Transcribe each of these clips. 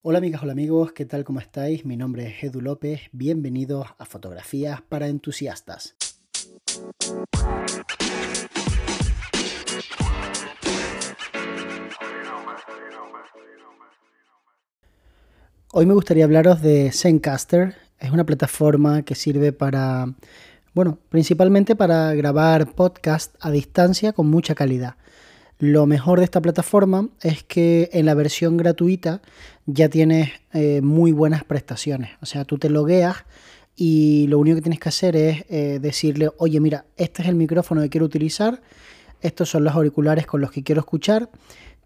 Hola amigas, hola amigos, ¿qué tal? ¿Cómo estáis? Mi nombre es Edu López, bienvenidos a Fotografías para Entusiastas. Hoy me gustaría hablaros de Zencaster, es una plataforma que sirve para, bueno, principalmente para grabar podcast a distancia con mucha calidad. Lo mejor de esta plataforma es que en la versión gratuita ya tienes eh, muy buenas prestaciones. O sea, tú te logueas y lo único que tienes que hacer es eh, decirle, oye, mira, este es el micrófono que quiero utilizar, estos son los auriculares con los que quiero escuchar.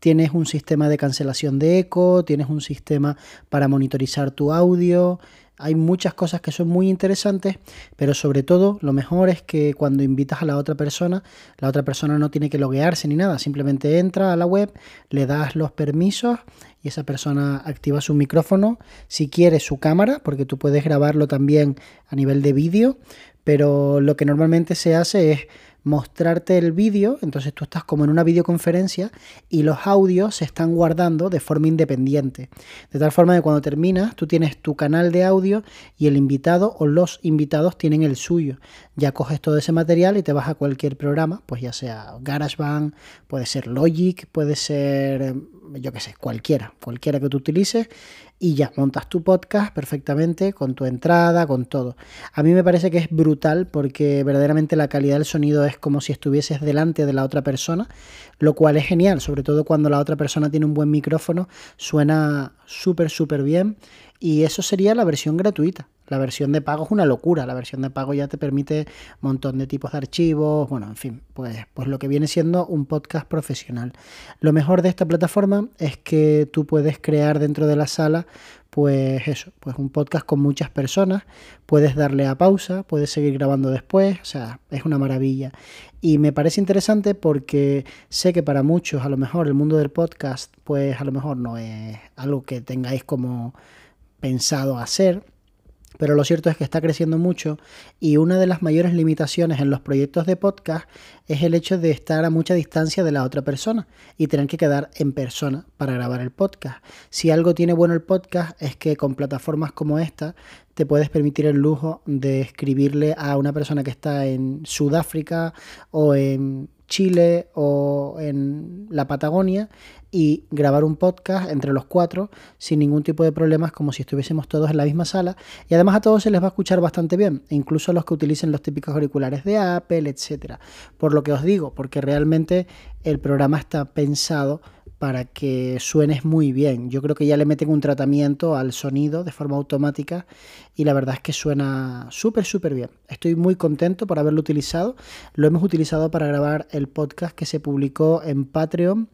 Tienes un sistema de cancelación de eco, tienes un sistema para monitorizar tu audio, hay muchas cosas que son muy interesantes, pero sobre todo lo mejor es que cuando invitas a la otra persona, la otra persona no tiene que loguearse ni nada, simplemente entra a la web, le das los permisos y esa persona activa su micrófono, si quiere su cámara, porque tú puedes grabarlo también a nivel de vídeo, pero lo que normalmente se hace es mostrarte el vídeo, entonces tú estás como en una videoconferencia y los audios se están guardando de forma independiente. De tal forma que cuando terminas, tú tienes tu canal de audio y el invitado o los invitados tienen el suyo. Ya coges todo ese material y te vas a cualquier programa, pues ya sea GarageBand, puede ser Logic, puede ser, yo qué sé, cualquiera, cualquiera que tú utilices y ya montas tu podcast perfectamente con tu entrada, con todo. A mí me parece que es brutal porque verdaderamente la calidad del sonido es como si estuvieses delante de la otra persona, lo cual es genial, sobre todo cuando la otra persona tiene un buen micrófono, suena súper, súper bien y eso sería la versión gratuita. La versión de pago es una locura. La versión de pago ya te permite un montón de tipos de archivos. Bueno, en fin, pues, pues lo que viene siendo un podcast profesional. Lo mejor de esta plataforma es que tú puedes crear dentro de la sala, pues eso, pues un podcast con muchas personas. Puedes darle a pausa, puedes seguir grabando después. O sea, es una maravilla. Y me parece interesante porque sé que para muchos, a lo mejor, el mundo del podcast, pues a lo mejor no es algo que tengáis como pensado hacer pero lo cierto es que está creciendo mucho y una de las mayores limitaciones en los proyectos de podcast es el hecho de estar a mucha distancia de la otra persona y tener que quedar en persona para grabar el podcast. Si algo tiene bueno el podcast es que con plataformas como esta te puedes permitir el lujo de escribirle a una persona que está en Sudáfrica o en Chile o en la Patagonia y grabar un podcast entre los cuatro sin ningún tipo de problemas como si estuviésemos todos en la misma sala y además a todos se les va a escuchar bastante bien, incluso a los que utilicen los típicos auriculares de Apple, etcétera. Por lo que os digo, porque realmente el programa está pensado para que suenes muy bien. Yo creo que ya le meten un tratamiento al sonido de forma automática y la verdad es que suena súper, súper bien. Estoy muy contento por haberlo utilizado. Lo hemos utilizado para grabar el podcast que se publicó en Patreon,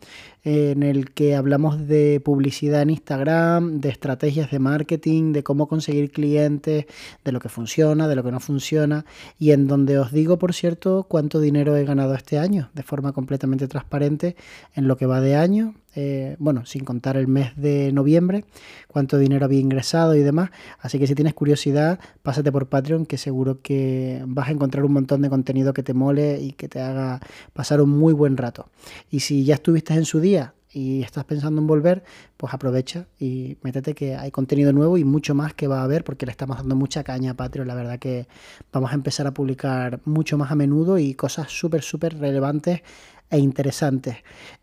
en el que hablamos de publicidad en Instagram, de estrategias de marketing, de cómo conseguir clientes, de lo que funciona, de lo que no funciona y en donde os digo, por cierto, cuánto dinero he ganado este año de forma completamente transparente en lo que va de año eh, bueno, sin contar el mes de noviembre, cuánto dinero había ingresado y demás. Así que si tienes curiosidad, pásate por Patreon, que seguro que vas a encontrar un montón de contenido que te mole y que te haga pasar un muy buen rato. Y si ya estuviste en su día y estás pensando en volver, pues aprovecha y métete que hay contenido nuevo y mucho más que va a haber porque le estamos dando mucha caña a Patreon. La verdad que vamos a empezar a publicar mucho más a menudo y cosas súper, súper relevantes e interesantes.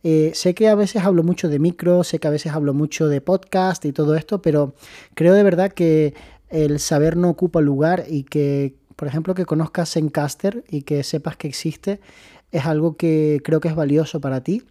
Eh, sé que a veces hablo mucho de micro, sé que a veces hablo mucho de podcast y todo esto, pero creo de verdad que el saber no ocupa lugar y que, por ejemplo, que conozcas Encaster y que sepas que existe es algo que creo que es valioso para ti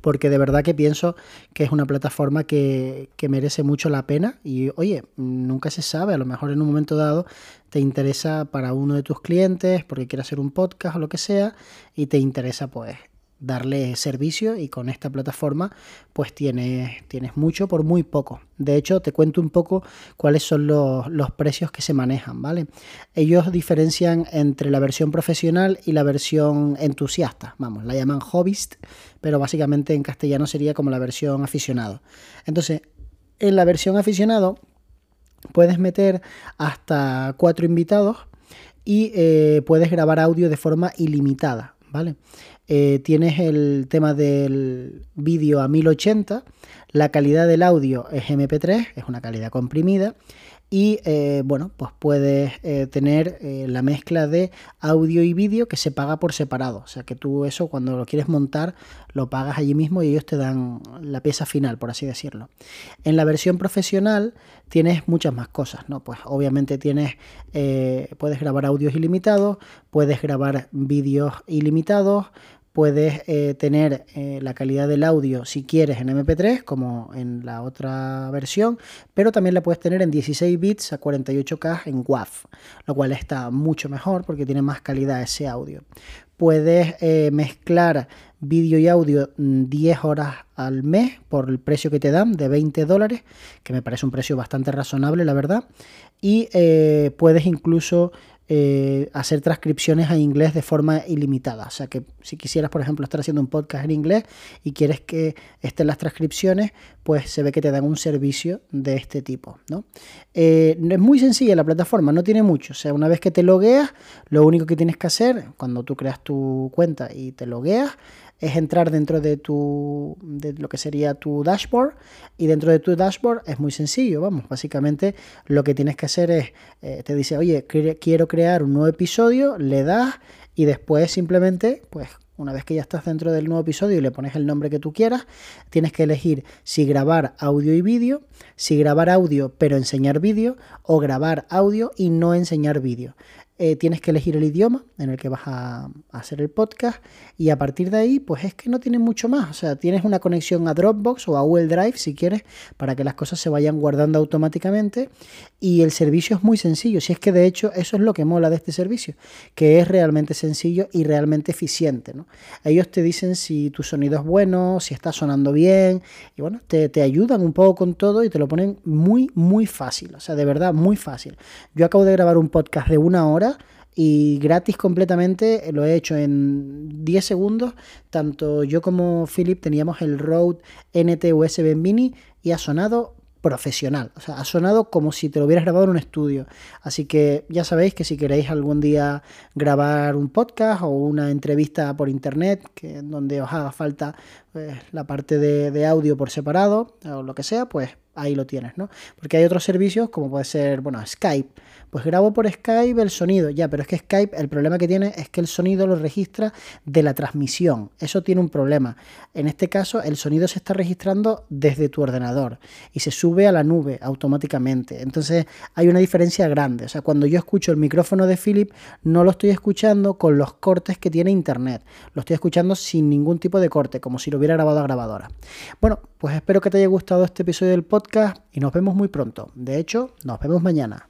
porque de verdad que pienso que es una plataforma que, que, merece mucho la pena y oye, nunca se sabe, a lo mejor en un momento dado te interesa para uno de tus clientes porque quiere hacer un podcast o lo que sea y te interesa pues darle servicio y con esta plataforma pues tienes, tienes mucho por muy poco. De hecho, te cuento un poco cuáles son los, los, precios que se manejan, ¿vale? Ellos diferencian entre la versión profesional y la versión entusiasta, vamos, la llaman hobbyist, pero básicamente en castellano sería como la versión aficionado. Entonces, en la versión aficionado puedes meter hasta cuatro invitados y eh, puedes grabar audio de forma ilimitada, eh, tienes el tema del vídeo a 1080, la calidad del audio es MP3, es una calidad comprimida y eh, bueno, pues puedes eh, tener eh, la mezcla de audio y vídeo que se paga por separado. O sea que tú eso cuando lo quieres montar lo pagas allí mismo y ellos te dan la pieza final, por así decirlo. En la versión profesional tienes muchas más cosas, ¿no? Pues obviamente tienes, puedes grabar audios ilimitados, puedes grabar vídeos ilimitados, puedes eh, tener eh, la calidad del audio si quieres en MP3 como en la otra versión, pero también la puedes tener en 16 bits a 48K en WAV, lo cual está mucho mejor porque tiene más calidad ese audio. Puedes eh, mezclar vídeo y audio 10 horas al mes por el precio que te dan de 20 dólares, que me parece un precio bastante razonable, la verdad. Y puedes incluso eh, hacer transcripciones a inglés de forma ilimitada. O sea que si quisieras, por ejemplo, estar haciendo un podcast en inglés y quieres que estén las transcripciones, pues se ve que te dan un servicio de este tipo. ¿no? Eh, es muy sencilla la plataforma, no tiene mucho. O sea, una vez que te logueas, lo único que tienes que hacer cuando tú creas tu cuenta y te logueas es entrar dentro de tu de lo que sería tu dashboard y dentro de tu dashboard es muy sencillo, vamos, básicamente lo que tienes que hacer es, eh, te dice, oye, quiero crear un nuevo episodio, le das y después simplemente, pues una vez que ya estás dentro del nuevo episodio y le pones el nombre que tú quieras, tienes que elegir si grabar audio y vídeo, si grabar audio pero enseñar vídeo o grabar audio y no enseñar vídeo. Eh, tienes que elegir el idioma en el que vas a, hacer el podcast y a partir de ahí pues es que no tiene mucho más. O sea, tienes una conexión a Dropbox o a Google Drive si quieres para que las cosas se vayan guardando automáticamente y el servicio es muy sencillo. Si es que de hecho eso es lo que mola de este servicio, que es realmente sencillo y realmente eficiente. ¿no? Ellos te dicen si tu sonido es bueno, si está sonando bien y bueno, te, te ayudan un poco con todo y te lo ponen muy, muy fácil. O sea, de verdad, muy fácil. Yo acabo de grabar un podcast de una y gratis completamente, lo he hecho en 10 segundos. Tanto yo como Philip teníamos el Rode NT USB Mini y ha sonado profesional. O sea, ha sonado como si te lo hubieras grabado en un estudio. Así que ya sabéis que si queréis algún día grabar un podcast o una entrevista por internet, que donde os haga falta pues, la parte de, de audio por separado o lo que sea, pues ahí lo tienes, ¿no? Porque hay otros servicios como puede ser, bueno, Skype. Pues grabo por Skype el sonido, ya, pero es que Skype el problema que tiene es que el sonido lo registra de la transmisión. Eso tiene un problema. En este caso, el sonido se está registrando desde tu ordenador y se sube a la nube automáticamente. Entonces, hay una diferencia grande. O sea, cuando yo escucho el micrófono de Philip, no lo estoy escuchando con los cortes que tiene Internet. Lo estoy escuchando sin ningún tipo de corte, como si lo hubiera grabado a grabadora. Bueno, pues espero que te haya gustado este episodio del podcast y nos vemos muy pronto. De hecho, nos vemos mañana.